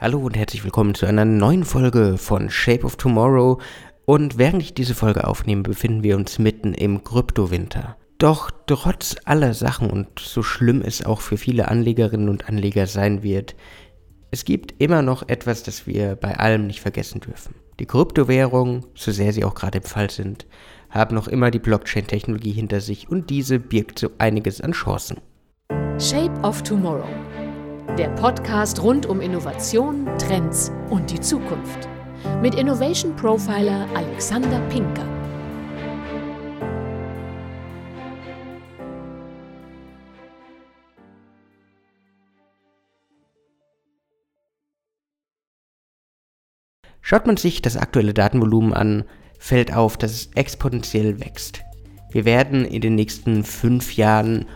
Hallo und herzlich willkommen zu einer neuen Folge von Shape of Tomorrow. Und während ich diese Folge aufnehme, befinden wir uns mitten im Kryptowinter. Doch trotz aller Sachen und so schlimm es auch für viele Anlegerinnen und Anleger sein wird, es gibt immer noch etwas, das wir bei allem nicht vergessen dürfen. Die Kryptowährungen, so sehr sie auch gerade im Fall sind, haben noch immer die Blockchain-Technologie hinter sich und diese birgt so einiges an Chancen. Shape of Tomorrow. Der Podcast rund um Innovation, Trends und die Zukunft. Mit Innovation Profiler Alexander Pinker. Schaut man sich das aktuelle Datenvolumen an, fällt auf, dass es exponentiell wächst. Wir werden in den nächsten fünf Jahren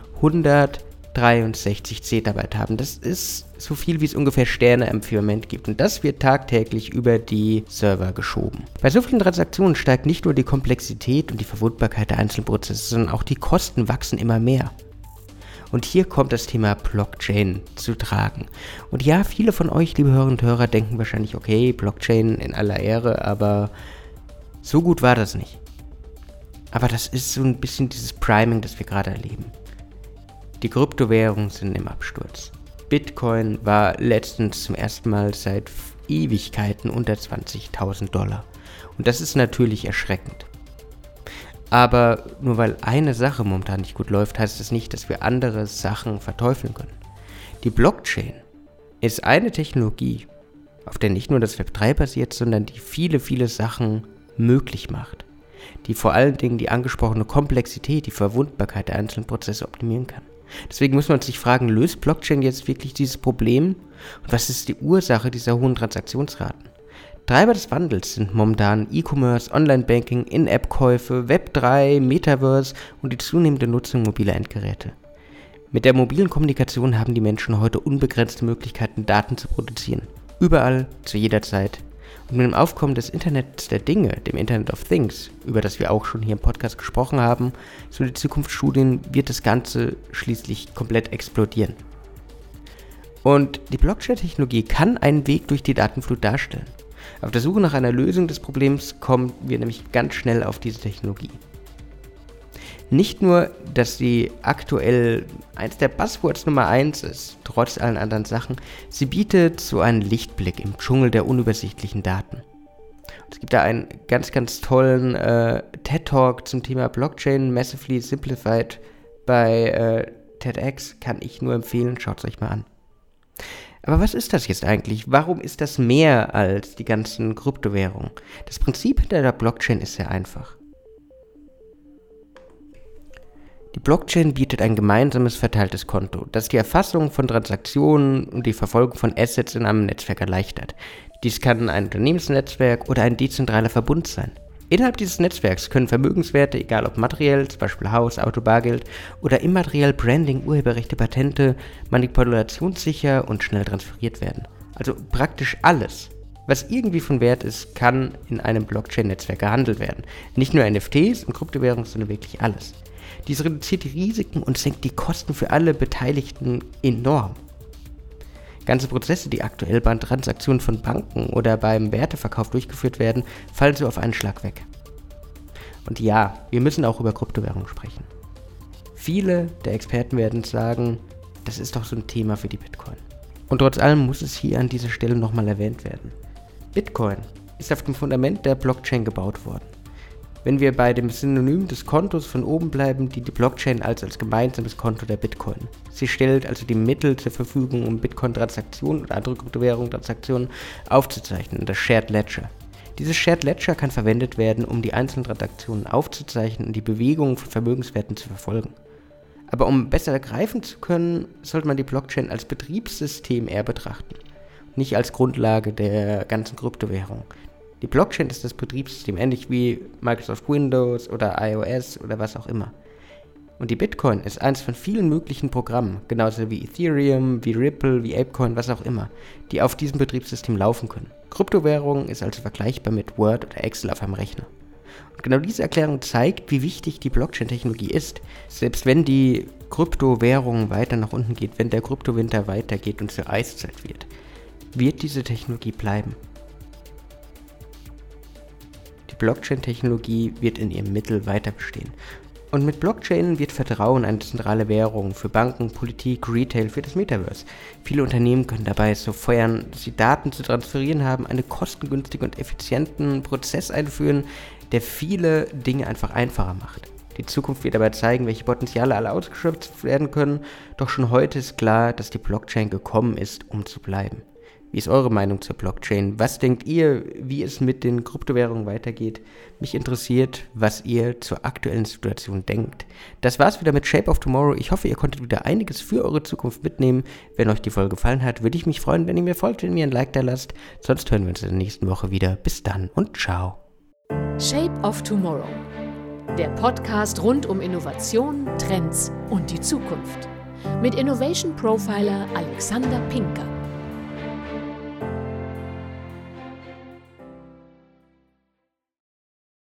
163 Zettabyte haben. Das ist so viel, wie es ungefähr Sterne im Firmament gibt. Und das wird tagtäglich über die Server geschoben. Bei so vielen Transaktionen steigt nicht nur die Komplexität und die Verwundbarkeit der einzelnen Prozesse, sondern auch die Kosten wachsen immer mehr. Und hier kommt das Thema Blockchain zu tragen. Und ja, viele von euch, liebe Hörerinnen und Hörer, denken wahrscheinlich, okay, Blockchain in aller Ehre, aber so gut war das nicht. Aber das ist so ein bisschen dieses Priming, das wir gerade erleben. Die Kryptowährungen sind im Absturz. Bitcoin war letztens zum ersten Mal seit Ewigkeiten unter 20.000 Dollar. Und das ist natürlich erschreckend. Aber nur weil eine Sache momentan nicht gut läuft, heißt das nicht, dass wir andere Sachen verteufeln können. Die Blockchain ist eine Technologie, auf der nicht nur das Web 3 basiert, sondern die viele, viele Sachen möglich macht. Die vor allen Dingen die angesprochene Komplexität, die Verwundbarkeit der einzelnen Prozesse optimieren kann. Deswegen muss man sich fragen, löst Blockchain jetzt wirklich dieses Problem? Und was ist die Ursache dieser hohen Transaktionsraten? Treiber des Wandels sind momentan E-Commerce, Online-Banking, In-App-Käufe, Web3, Metaverse und die zunehmende Nutzung mobiler Endgeräte. Mit der mobilen Kommunikation haben die Menschen heute unbegrenzte Möglichkeiten, Daten zu produzieren. Überall, zu jeder Zeit. Und mit dem Aufkommen des Internets der Dinge, dem Internet of Things, über das wir auch schon hier im Podcast gesprochen haben, so die Zukunftsstudien, wird das Ganze schließlich komplett explodieren. Und die Blockchain-Technologie kann einen Weg durch die Datenflut darstellen. Auf der Suche nach einer Lösung des Problems kommen wir nämlich ganz schnell auf diese Technologie. Nicht nur, dass sie aktuell eins der Buzzwords Nummer 1 ist, trotz allen anderen Sachen, sie bietet so einen Lichtblick im Dschungel der unübersichtlichen Daten. es gibt da einen ganz, ganz tollen äh, TED-Talk zum Thema Blockchain Massively Simplified bei äh, TEDx, kann ich nur empfehlen, schaut es euch mal an. Aber was ist das jetzt eigentlich? Warum ist das mehr als die ganzen Kryptowährungen? Das Prinzip hinter der Blockchain ist sehr einfach. Die Blockchain bietet ein gemeinsames verteiltes Konto, das die Erfassung von Transaktionen und die Verfolgung von Assets in einem Netzwerk erleichtert. Dies kann ein Unternehmensnetzwerk oder ein dezentraler Verbund sein. Innerhalb dieses Netzwerks können Vermögenswerte, egal ob materiell, zum Beispiel Haus, Auto, Bargeld, oder immateriell Branding, Urheberrechte, Patente, manipulationssicher und schnell transferiert werden. Also praktisch alles, was irgendwie von Wert ist, kann in einem Blockchain-Netzwerk gehandelt werden. Nicht nur NFTs und Kryptowährungen, sondern wirklich alles. Dies reduziert die Risiken und senkt die Kosten für alle Beteiligten enorm. Ganze Prozesse, die aktuell bei Transaktionen von Banken oder beim Werteverkauf durchgeführt werden, fallen so auf einen Schlag weg. Und ja, wir müssen auch über Kryptowährungen sprechen. Viele der Experten werden sagen, das ist doch so ein Thema für die Bitcoin. Und trotz allem muss es hier an dieser Stelle nochmal erwähnt werden. Bitcoin ist auf dem Fundament der Blockchain gebaut worden. Wenn wir bei dem Synonym des Kontos von oben bleiben, dient die Blockchain als als gemeinsames Konto der Bitcoin. Sie stellt also die Mittel zur Verfügung, um Bitcoin-Transaktionen oder andere Kryptowährungen-Transaktionen aufzuzeichnen, das Shared Ledger. Dieses Shared Ledger kann verwendet werden, um die einzelnen Transaktionen aufzuzeichnen und die Bewegungen von Vermögenswerten zu verfolgen. Aber um besser greifen zu können, sollte man die Blockchain als Betriebssystem eher betrachten, nicht als Grundlage der ganzen Kryptowährung. Die Blockchain ist das Betriebssystem, ähnlich wie Microsoft Windows oder iOS oder was auch immer. Und die Bitcoin ist eines von vielen möglichen Programmen, genauso wie Ethereum, wie Ripple, wie Apecoin, was auch immer, die auf diesem Betriebssystem laufen können. Kryptowährung ist also vergleichbar mit Word oder Excel auf einem Rechner. Und genau diese Erklärung zeigt, wie wichtig die Blockchain-Technologie ist. Selbst wenn die Kryptowährung weiter nach unten geht, wenn der Kryptowinter weitergeht und zur Eiszeit wird, wird diese Technologie bleiben. Die Blockchain-Technologie wird in ihrem Mittel weiter bestehen. Und mit Blockchain wird Vertrauen eine zentrale Währung für Banken, Politik, Retail, für das Metaverse. Viele Unternehmen können dabei so feuern, dass sie Daten zu transferieren haben, einen kostengünstigen und effizienten Prozess einführen, der viele Dinge einfach einfacher macht. Die Zukunft wird dabei zeigen, welche Potenziale alle ausgeschöpft werden können, doch schon heute ist klar, dass die Blockchain gekommen ist, um zu bleiben. Wie ist eure Meinung zur Blockchain? Was denkt ihr, wie es mit den Kryptowährungen weitergeht? Mich interessiert, was ihr zur aktuellen Situation denkt. Das war's wieder mit Shape of Tomorrow. Ich hoffe, ihr konntet wieder einiges für eure Zukunft mitnehmen. Wenn euch die Folge gefallen hat, würde ich mich freuen, wenn ihr mir folgt, wenn ihr ein Like da lasst. Sonst hören wir uns in der nächsten Woche wieder. Bis dann und ciao. Shape of Tomorrow. Der Podcast rund um Innovation, Trends und die Zukunft. Mit Innovation Profiler Alexander Pinker.